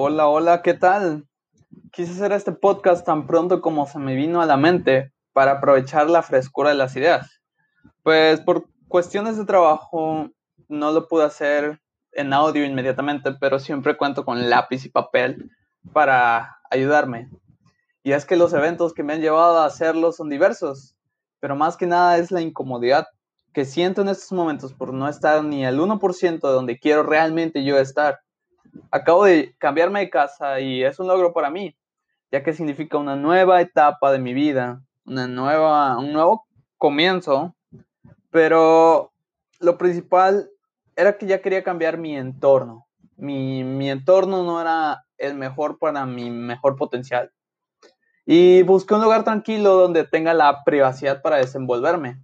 Hola, hola, ¿qué tal? Quise hacer este podcast tan pronto como se me vino a la mente para aprovechar la frescura de las ideas. Pues por cuestiones de trabajo no lo pude hacer en audio inmediatamente, pero siempre cuento con lápiz y papel para ayudarme. Y es que los eventos que me han llevado a hacerlo son diversos, pero más que nada es la incomodidad que siento en estos momentos por no estar ni al 1% de donde quiero realmente yo estar. Acabo de cambiarme de casa y es un logro para mí, ya que significa una nueva etapa de mi vida, una nueva, un nuevo comienzo, pero lo principal era que ya quería cambiar mi entorno. Mi, mi entorno no era el mejor para mi mejor potencial. Y busqué un lugar tranquilo donde tenga la privacidad para desenvolverme,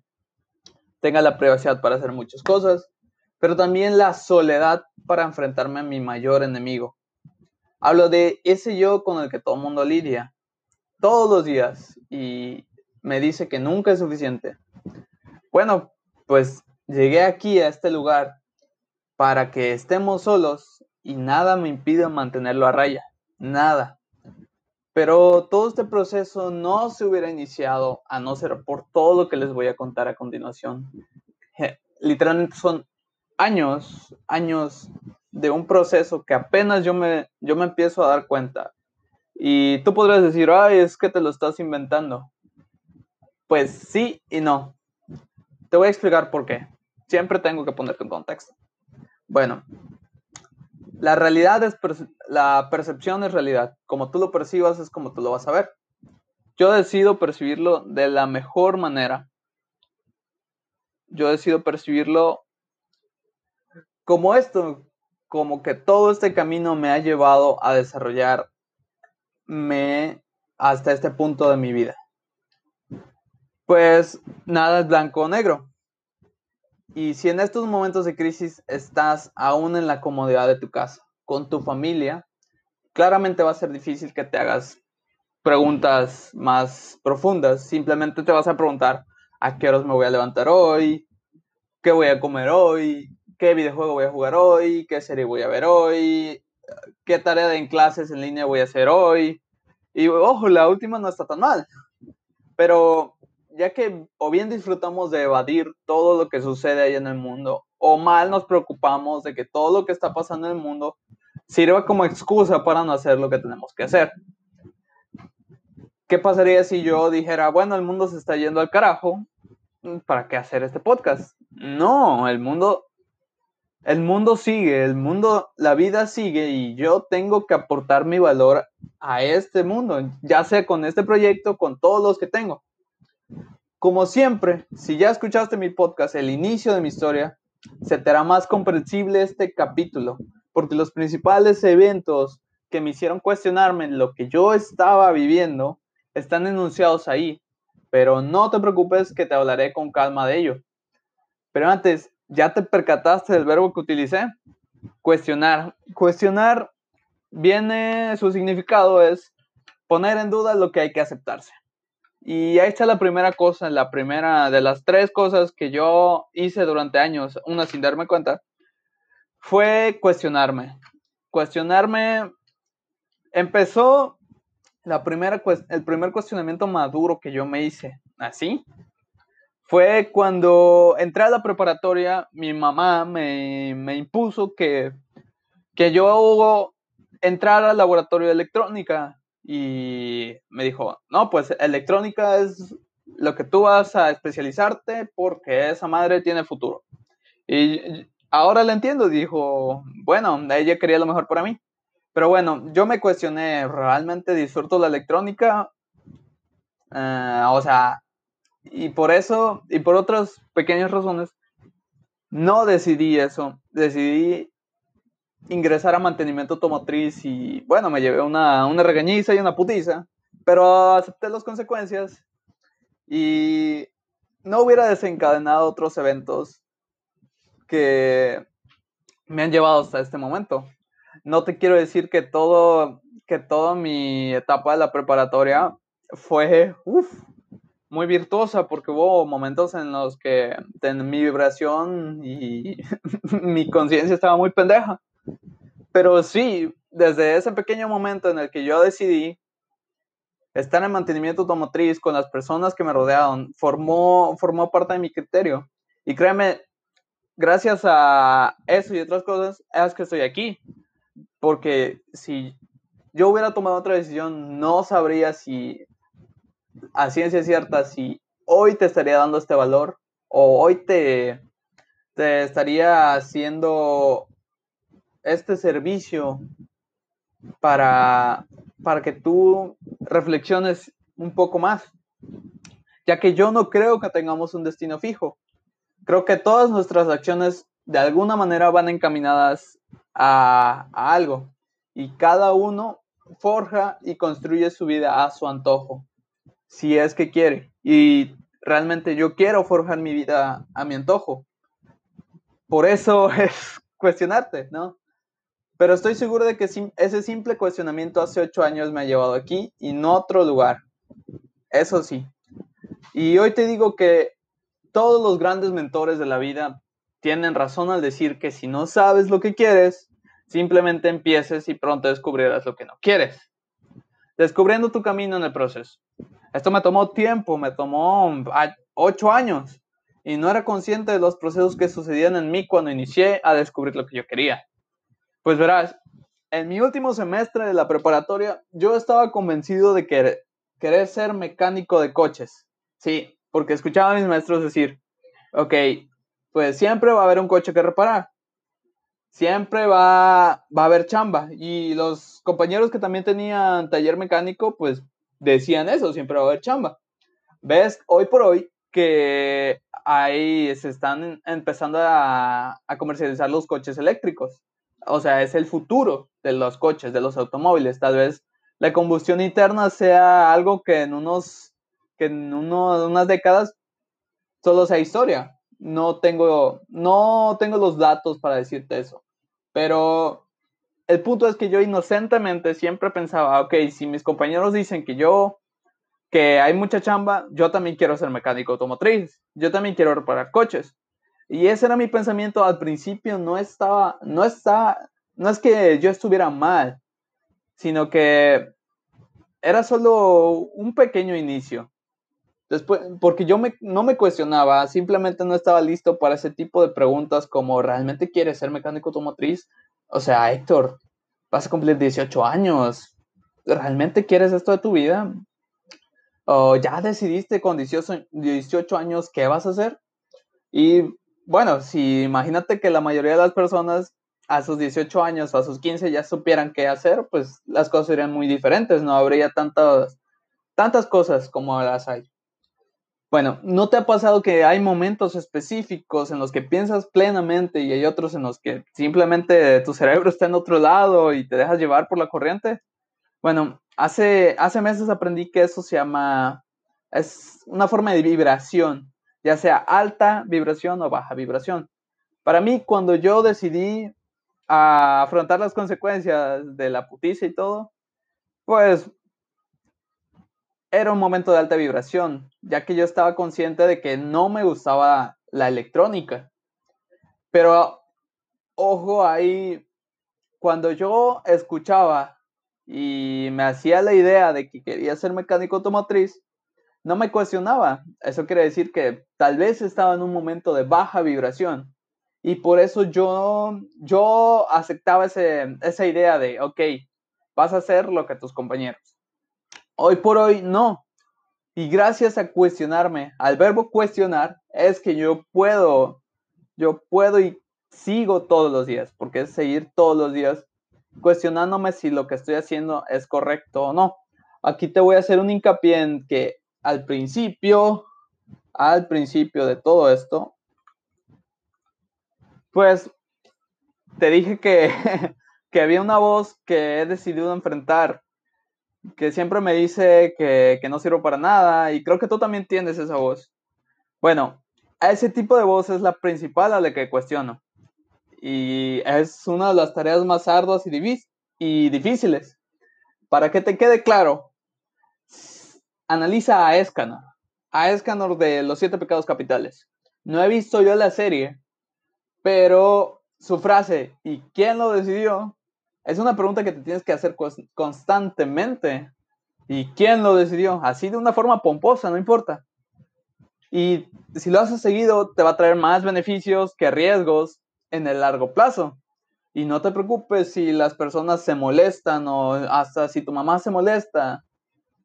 tenga la privacidad para hacer muchas cosas, pero también la soledad para enfrentarme a mi mayor enemigo. Hablo de ese yo con el que todo el mundo lidia todos los días y me dice que nunca es suficiente. Bueno, pues llegué aquí a este lugar para que estemos solos y nada me impide mantenerlo a raya, nada. Pero todo este proceso no se hubiera iniciado a no ser por todo lo que les voy a contar a continuación. Literalmente son años, años de un proceso que apenas yo me, yo me empiezo a dar cuenta. Y tú podrías decir, ay, es que te lo estás inventando. Pues sí y no. Te voy a explicar por qué. Siempre tengo que ponerte en contexto. Bueno, la realidad es, la percepción es realidad. Como tú lo percibas es como tú lo vas a ver. Yo decido percibirlo de la mejor manera. Yo decido percibirlo como esto, como que todo este camino me ha llevado a desarrollarme hasta este punto de mi vida. Pues nada es blanco o negro. Y si en estos momentos de crisis estás aún en la comodidad de tu casa, con tu familia, claramente va a ser difícil que te hagas preguntas más profundas. Simplemente te vas a preguntar a qué horas me voy a levantar hoy, qué voy a comer hoy, qué videojuego voy a jugar hoy, qué serie voy a ver hoy, qué tarea de en clases en línea voy a hacer hoy. Y ojo, la última no está tan mal. Pero ya que o bien disfrutamos de evadir todo lo que sucede ahí en el mundo, o mal nos preocupamos de que todo lo que está pasando en el mundo sirva como excusa para no hacer lo que tenemos que hacer. ¿Qué pasaría si yo dijera, bueno, el mundo se está yendo al carajo, ¿para qué hacer este podcast? No, el mundo, el mundo sigue, el mundo, la vida sigue y yo tengo que aportar mi valor a este mundo, ya sea con este proyecto, con todos los que tengo. Como siempre, si ya escuchaste mi podcast, el inicio de mi historia, se te hará más comprensible este capítulo, porque los principales eventos que me hicieron cuestionarme lo que yo estaba viviendo están enunciados ahí, pero no te preocupes que te hablaré con calma de ello. Pero antes, ¿ya te percataste del verbo que utilicé? Cuestionar. Cuestionar viene, su significado es poner en duda lo que hay que aceptarse. Y ahí está la primera cosa, la primera de las tres cosas que yo hice durante años, una sin darme cuenta, fue cuestionarme. Cuestionarme empezó la primera, el primer cuestionamiento maduro que yo me hice, así, fue cuando entré a la preparatoria, mi mamá me, me impuso que, que yo entrara al laboratorio de electrónica y me dijo, no, pues electrónica es lo que tú vas a especializarte porque esa madre tiene futuro. Y ahora la entiendo, dijo, bueno, ella quería lo mejor para mí. Pero bueno, yo me cuestioné, ¿realmente disfruto la electrónica? Eh, o sea, y por eso, y por otras pequeñas razones, no decidí eso. Decidí ingresar a mantenimiento automotriz y bueno, me llevé una, una regañiza y una putiza, pero acepté las consecuencias y no hubiera desencadenado otros eventos que me han llevado hasta este momento. No te quiero decir que todo, que toda mi etapa de la preparatoria fue muy virtuosa porque hubo momentos en los que mi vibración y mi conciencia estaba muy pendeja. Pero sí, desde ese pequeño momento en el que yo decidí estar en mantenimiento automotriz con las personas que me rodearon, formó, formó parte de mi criterio. Y créeme, gracias a eso y otras cosas, es que estoy aquí. Porque si yo hubiera tomado otra decisión, no sabría si a ciencia cierta si hoy te estaría dando este valor o hoy te, te estaría haciendo este servicio para, para que tú reflexiones un poco más, ya que yo no creo que tengamos un destino fijo. Creo que todas nuestras acciones de alguna manera van encaminadas a, a algo y cada uno forja y construye su vida a su antojo, si es que quiere. Y realmente yo quiero forjar mi vida a mi antojo. Por eso es cuestionarte, ¿no? Pero estoy seguro de que ese simple cuestionamiento hace ocho años me ha llevado aquí y no a otro lugar. Eso sí. Y hoy te digo que todos los grandes mentores de la vida tienen razón al decir que si no sabes lo que quieres, simplemente empieces y pronto descubrirás lo que no quieres. Descubriendo tu camino en el proceso. Esto me tomó tiempo, me tomó ocho años y no era consciente de los procesos que sucedían en mí cuando inicié a descubrir lo que yo quería. Pues verás, en mi último semestre de la preparatoria, yo estaba convencido de que querer ser mecánico de coches. Sí, porque escuchaba a mis maestros decir, ok, pues siempre va a haber un coche que reparar. Siempre va, va a haber chamba. Y los compañeros que también tenían taller mecánico, pues decían eso, siempre va a haber chamba. ¿Ves? Hoy por hoy que ahí se están empezando a, comercializar los coches eléctricos o sea, es el futuro de los coches, de los automóviles. Tal vez la combustión interna sea algo que en unos, que en unas décadas solo sea historia. No tengo, no tengo los datos para decirte eso. Pero el punto es que yo inocentemente siempre pensaba, ok, si mis compañeros dicen que yo, que hay mucha chamba, yo también quiero ser mecánico automotriz, yo también quiero reparar coches. Y ese era mi pensamiento al principio, no estaba, no está, no es que yo estuviera mal, sino que era solo un pequeño inicio. Después, porque yo me, no me cuestionaba, simplemente no estaba listo para ese tipo de preguntas como, ¿realmente quieres ser mecánico automotriz? O sea, Héctor, vas a cumplir 18 años, ¿realmente quieres esto de tu vida? ¿O ya decidiste con 18, 18 años qué vas a hacer? Y bueno, si imagínate que la mayoría de las personas a sus 18 años o a sus 15 ya supieran qué hacer, pues las cosas serían muy diferentes, no habría tantas, tantas cosas como las hay. Bueno, ¿no te ha pasado que hay momentos específicos en los que piensas plenamente y hay otros en los que simplemente tu cerebro está en otro lado y te dejas llevar por la corriente? Bueno, hace, hace meses aprendí que eso se llama, es una forma de vibración ya sea alta vibración o baja vibración. Para mí, cuando yo decidí afrontar las consecuencias de la puticia y todo, pues era un momento de alta vibración, ya que yo estaba consciente de que no me gustaba la electrónica. Pero, ojo ahí, cuando yo escuchaba y me hacía la idea de que quería ser mecánico automotriz, no me cuestionaba. Eso quiere decir que tal vez estaba en un momento de baja vibración. Y por eso yo, yo aceptaba ese, esa idea de, ok, vas a hacer lo que tus compañeros. Hoy por hoy no. Y gracias a cuestionarme, al verbo cuestionar, es que yo puedo, yo puedo y sigo todos los días, porque es seguir todos los días cuestionándome si lo que estoy haciendo es correcto o no. Aquí te voy a hacer un hincapié en que al principio, al principio de todo esto, pues te dije que, que había una voz que he decidido enfrentar, que siempre me dice que, que no sirvo para nada, y creo que tú también tienes esa voz. Bueno, ese tipo de voz es la principal a la que cuestiono. Y es una de las tareas más arduas y, y difíciles. Para que te quede claro, analiza a Escanor, a Escanor de los siete pecados capitales. No he visto yo la serie, pero su frase, ¿y quién lo decidió? Es una pregunta que te tienes que hacer constantemente. ¿Y quién lo decidió? Así de una forma pomposa, no importa. Y si lo haces seguido, te va a traer más beneficios que riesgos en el largo plazo. Y no te preocupes si las personas se molestan o hasta si tu mamá se molesta,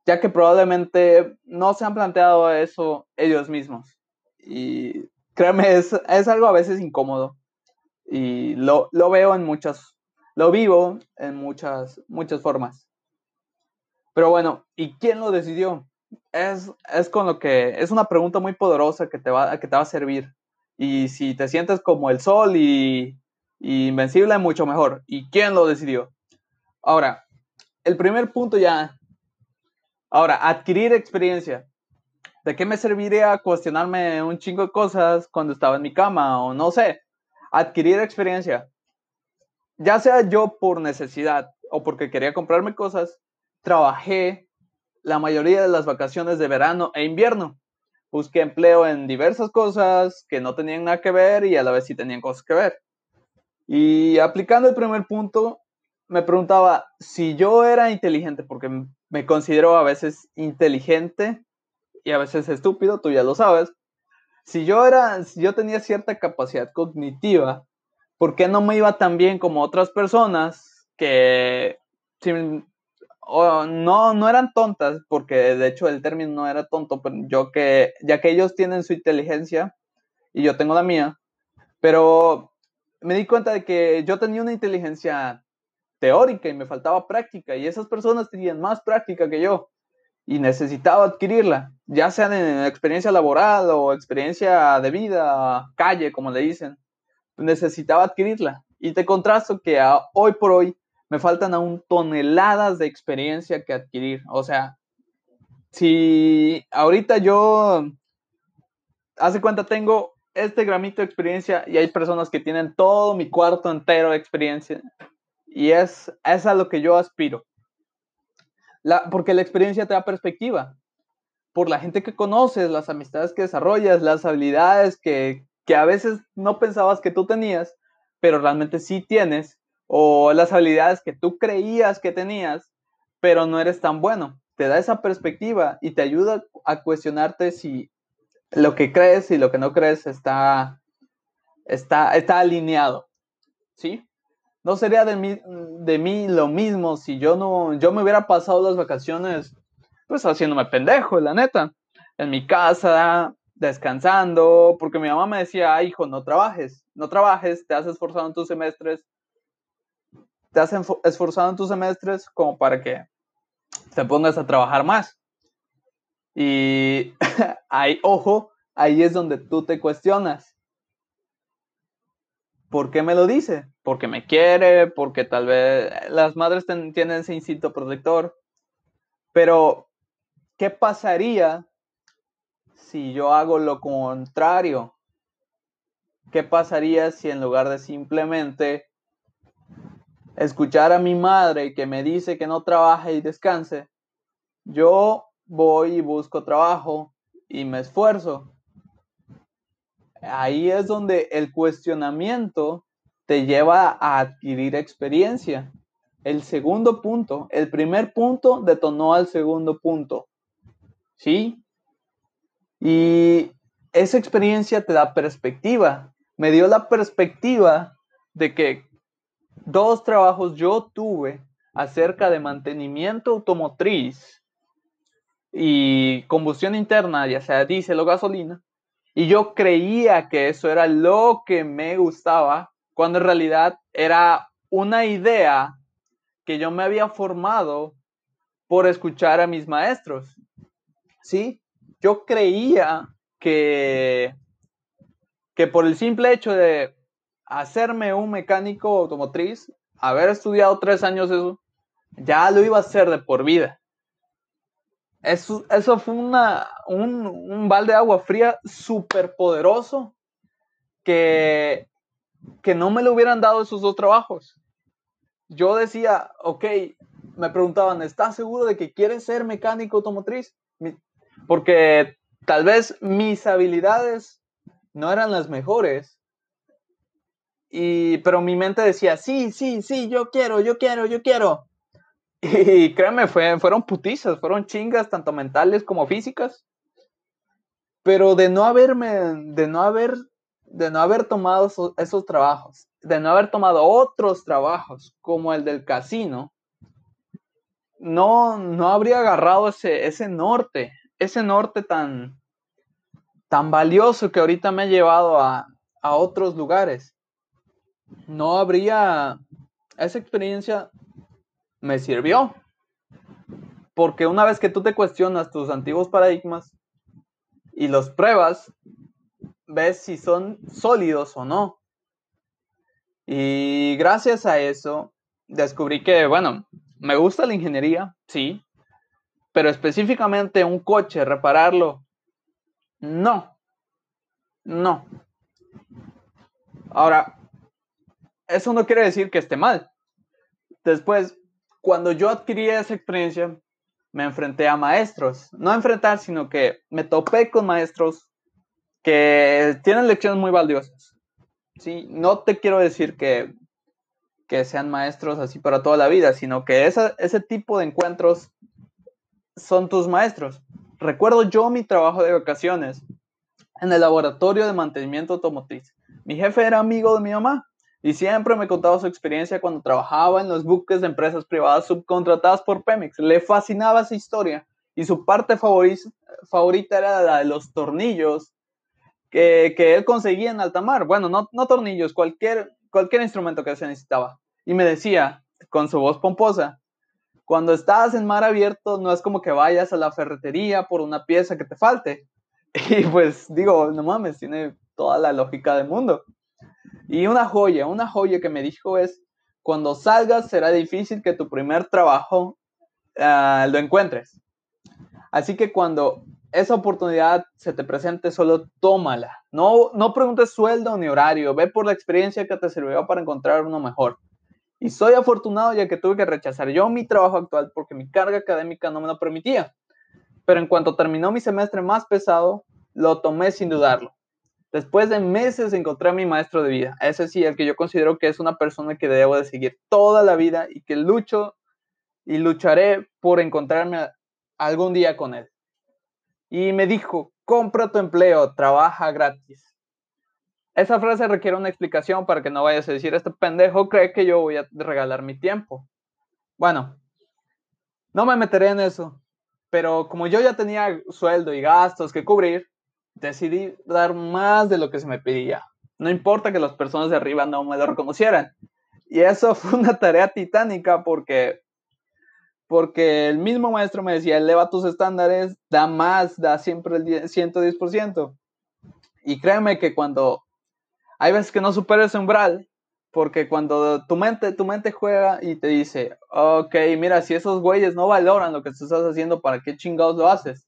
ya que probablemente no se han planteado eso ellos mismos. Y créeme, es, es algo a veces incómodo. Y lo, lo veo en muchas, lo vivo en muchas, muchas formas. Pero bueno, ¿y quién lo decidió? Es, es con lo que, es una pregunta muy poderosa que te va, que te va a servir. Y si te sientes como el sol y, invencible, mucho mejor. ¿Y quién lo decidió? Ahora, el primer punto ya. Ahora, adquirir experiencia. ¿De qué me serviría cuestionarme un chingo de cosas cuando estaba en mi cama o no sé? Adquirir experiencia. Ya sea yo por necesidad o porque quería comprarme cosas, trabajé la mayoría de las vacaciones de verano e invierno. Busqué empleo en diversas cosas que no tenían nada que ver y a la vez sí tenían cosas que ver. Y aplicando el primer punto, me preguntaba si yo era inteligente, porque me considero a veces inteligente y a veces estúpido, tú ya lo sabes. Si yo era, si yo tenía cierta capacidad cognitiva, ¿por qué no me iba tan bien como otras personas que no, no eran tontas, porque de hecho el término no era tonto, pero yo que, ya que ellos tienen su inteligencia y yo tengo la mía, pero me di cuenta de que yo tenía una inteligencia teórica y me faltaba práctica y esas personas tenían más práctica que yo y necesitaba adquirirla, ya sea en experiencia laboral o experiencia de vida, calle, como le dicen, necesitaba adquirirla. Y te contrasto que hoy por hoy me faltan aún toneladas de experiencia que adquirir. O sea, si ahorita yo, hace cuenta, tengo este gramito de experiencia y hay personas que tienen todo mi cuarto entero de experiencia y es, es a lo que yo aspiro. Porque la experiencia te da perspectiva. Por la gente que conoces, las amistades que desarrollas, las habilidades que, que a veces no pensabas que tú tenías, pero realmente sí tienes o las habilidades que tú creías que tenías, pero no eres tan bueno. Te da esa perspectiva y te ayuda a cuestionarte si lo que crees y lo que no crees está, está, está alineado. ¿Sí? No sería de mí, de mí lo mismo si yo no, yo me hubiera pasado las vacaciones pues haciéndome pendejo, la neta, en mi casa, descansando, porque mi mamá me decía, hijo, no trabajes, no trabajes, te has esforzado en tus semestres, te has esforzado en tus semestres como para que te pongas a trabajar más. Y ahí, ojo, ahí es donde tú te cuestionas. ¿Por qué me lo dice? Porque me quiere, porque tal vez las madres tienen ese instinto protector. Pero, ¿qué pasaría si yo hago lo contrario? ¿Qué pasaría si en lugar de simplemente escuchar a mi madre que me dice que no trabaje y descanse, yo voy y busco trabajo y me esfuerzo. Ahí es donde el cuestionamiento te lleva a adquirir experiencia. El segundo punto, el primer punto detonó al segundo punto. ¿Sí? Y esa experiencia te da perspectiva. Me dio la perspectiva de que dos trabajos yo tuve acerca de mantenimiento automotriz y combustión interna, ya sea diésel o gasolina, y yo creía que eso era lo que me gustaba, cuando en realidad era una idea que yo me había formado por escuchar a mis maestros. ¿Sí? Yo creía que, que por el simple hecho de hacerme un mecánico automotriz, haber estudiado tres años eso, ya lo iba a hacer de por vida. Eso, eso fue una, un, un balde de agua fría súper poderoso que, que no me lo hubieran dado esos dos trabajos. Yo decía, ok, me preguntaban, ¿estás seguro de que quieres ser mecánico automotriz? Porque tal vez mis habilidades no eran las mejores, Y, pero mi mente decía, sí, sí, sí, yo quiero, yo quiero, yo quiero. Y fue, fueron putizas, fueron chingas, tanto mentales como físicas. Pero de no haberme, de no haber, de no haber tomado esos, esos trabajos, de no haber tomado otros trabajos como el del casino, no, no habría agarrado ese, ese norte, ese norte tan, tan valioso que ahorita me ha llevado a, a otros lugares. No habría, esa experiencia me sirvió. Porque una vez que tú te cuestionas tus antiguos paradigmas y los pruebas, ves si son sólidos o no. Y gracias a eso descubrí que, bueno, me gusta la ingeniería, sí, pero específicamente un coche, repararlo, no, no. Ahora, eso no quiere decir que esté mal. Después, cuando yo adquirí esa experiencia, me enfrenté a maestros, no a enfrentar, sino que me topé con maestros que tienen lecciones muy valiosas. Sí, no te quiero decir que, que sean maestros así para toda la vida, sino que ese tipo de encuentros son tus maestros. Recuerdo yo mi trabajo de vacaciones en el laboratorio de mantenimiento automotriz. Mi jefe era amigo de mi mamá y siempre me contaba su experiencia cuando trabajaba en los buques de empresas privadas subcontratadas por Pemex. Le fascinaba esa historia y su parte favorita, era la de los tornillos que, él conseguía en alta mar. Bueno, no, tornillos, cualquier instrumento que se necesitaba. Y me decía, con su voz pomposa, cuando estás en mar abierto no es como que vayas a la ferretería por una pieza que te falte. Y pues digo, no mames, tiene toda la lógica del mundo. Y una joya, una joya que me dijo es, cuando salgas será difícil que tu primer trabajo uh, lo encuentres. Así que cuando esa oportunidad se te presente, solo tómala. No, no preguntes sueldo ni horario, ve por la experiencia que te sirvió para encontrar uno mejor. Y soy afortunado ya que tuve que rechazar yo mi trabajo actual porque mi carga académica no me lo permitía. Pero en cuanto terminó mi semestre más pesado, lo tomé sin dudarlo. Después de meses encontré a mi maestro de vida, ese sí, el que yo considero que es una persona que debo de seguir toda la vida y que lucho y lucharé por encontrarme algún día con él. Y me dijo, compra tu empleo, trabaja gratis. Esa frase requiere una explicación para que no vayas a decir, este pendejo cree que yo voy a regalar mi tiempo. Bueno, no me meteré en eso, pero como yo ya tenía sueldo y gastos que cubrir, decidí dar más de lo que se me pedía. No importa que las personas de arriba no me lo reconocieran. Y eso fue una tarea titánica porque, porque el mismo maestro me decía, eleva tus estándares, da más, da siempre el 110%. Y créeme que cuando hay veces que no superes ese umbral, porque cuando tu mente, tu mente juega y te dice, ok, mira, si esos güeyes no valoran lo que tú estás haciendo, ¿para qué chingados lo haces?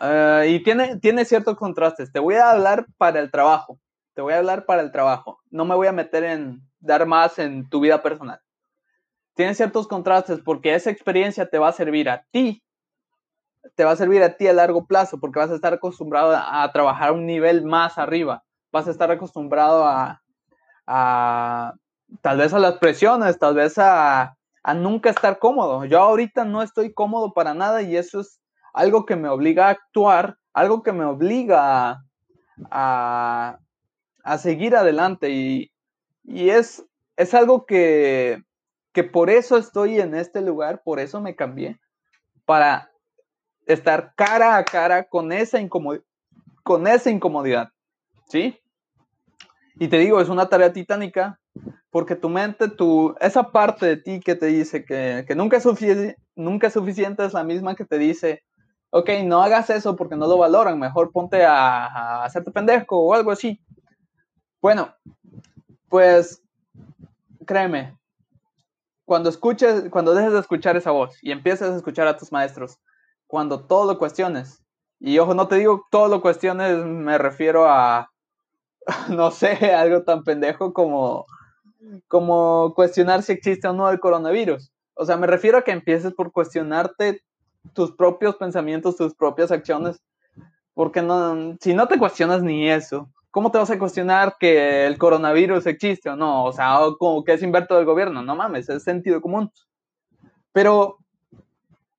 Ah, y tiene, tiene ciertos contrastes. Te voy a hablar para el trabajo. Te voy a hablar para el trabajo. No me voy a meter en dar más en tu vida personal. Tiene ciertos contrastes porque esa experiencia te va a servir a ti. Te va a servir a ti a largo plazo porque vas a estar acostumbrado a, trabajar a un nivel más arriba. Vas a estar acostumbrado a, a tal vez a las presiones, tal vez a, a nunca estar cómodo. Yo ahorita no estoy cómodo para nada y eso es algo que me obliga a actuar, algo que me obliga a, seguir adelante y, es, es algo que, que por eso estoy en este lugar, por eso me cambié, para estar cara a cara con esa, con esa incomodidad, ¿sí? Y te digo, es una tarea titánica porque tu mente, tu, esa parte de ti que te dice que, nunca, es nunca es suficiente es la misma que te dice, ok, no hagas eso porque no lo valoran, mejor ponte a, hacerte pendejo o algo así. Bueno, pues créeme, cuando escuches, cuando dejes de escuchar esa voz y empieces a escuchar a tus maestros, cuando todo lo cuestiones, y ojo, no te digo todo lo cuestiones, me refiero a, no sé, algo tan pendejo como, como cuestionar si existe o no el coronavirus. O sea, me refiero a que empieces por cuestionarte tus propios pensamientos, tus propias acciones, porque no, si no te cuestionas ni eso, ¿cómo te vas a cuestionar que el coronavirus existe o no? O sea, como que es invento del gobierno. No mames, es sentido común. Pero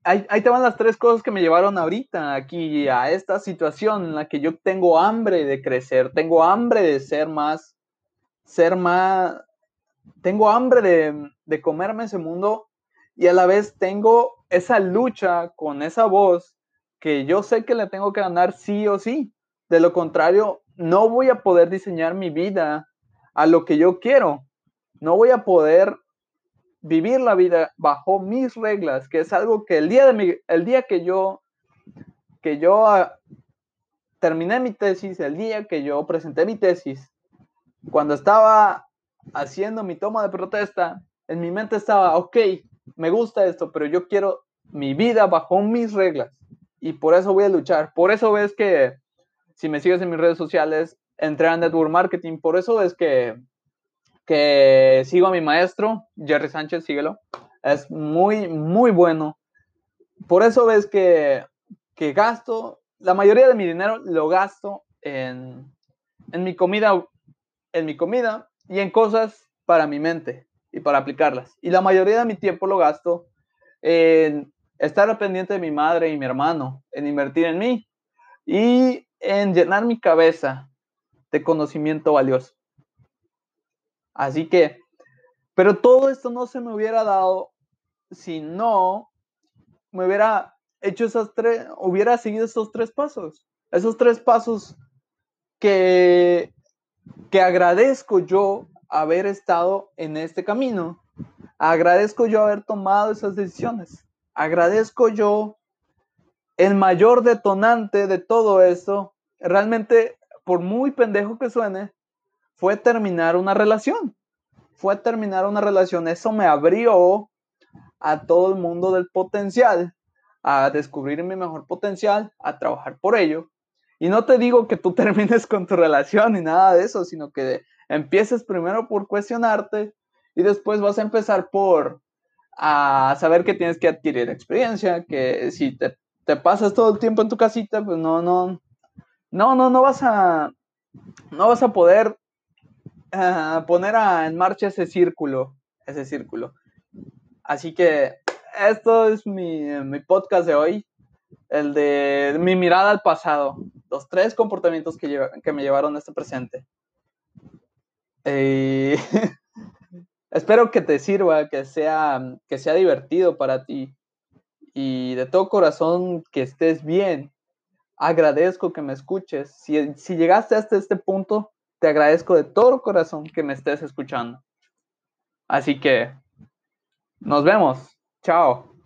ahí, ahí, te van las tres cosas que me llevaron ahorita aquí a esta situación en la que yo tengo hambre de crecer, tengo hambre de ser más, ser más, tengo hambre de, de comerme ese mundo y a la vez tengo esa lucha con esa voz que yo sé que le tengo que ganar sí o sí. De lo contrario, no voy a poder diseñar mi vida a lo que yo quiero. No voy a poder vivir la vida bajo mis reglas, que es algo que el día de mi, el día que yo que yo ah, terminé mi tesis, el día que yo presenté mi tesis, cuando estaba haciendo mi toma de protesta, en mi mente estaba, ok, me gusta esto, pero yo quiero mi vida bajo mis reglas y por eso voy a luchar. Por eso ves que si me sigues en mis redes sociales, entré a Network Marketing, por eso ves que que sigo a mi maestro, Jerry Sánchez, síguelo. Es muy, muy bueno. Por eso ves que, que gasto, la mayoría de mi dinero lo gasto en, en mi comida, en mi comida y en cosas para mi mente y para aplicarlas. Y la mayoría de mi tiempo lo gasto en estar pendiente de mi madre y mi hermano, en invertir en mí y en llenar mi cabeza de conocimiento valioso. Así que, pero todo esto no se me hubiera dado si no me hubiera hecho esas tres, hubiera seguido esos tres pasos. Esos tres pasos que, que agradezco yo haber estado en este camino. Agradezco yo haber tomado esas decisiones. Agradezco yo el mayor detonante de todo esto. Realmente, por muy pendejo que suene, fue terminar una relación. Fue terminar una relación. Eso me abrió a todo el mundo del potencial, a descubrir mi mejor potencial, a trabajar por ello. Y no te digo que tú termines con tu relación ni nada de eso, sino que empieces primero por cuestionarte y después vas a empezar por a saber que tienes que adquirir experiencia, que si te, pasas todo el tiempo en tu casita, pues no, no, no, no, no vas a, no vas a poder poner en marcha ese círculo, ese círculo. Así que esto es mi, mi, podcast de hoy, el de mi mirada al pasado, los tres comportamientos que, que me llevaron a este presente. espero que te sirva, que sea, que sea divertido para ti y de todo corazón que estés bien. Agradezco que me escuches. Si, si llegaste hasta este punto, te agradezco de todo corazón que me estés escuchando. Así que nos vemos. Chao.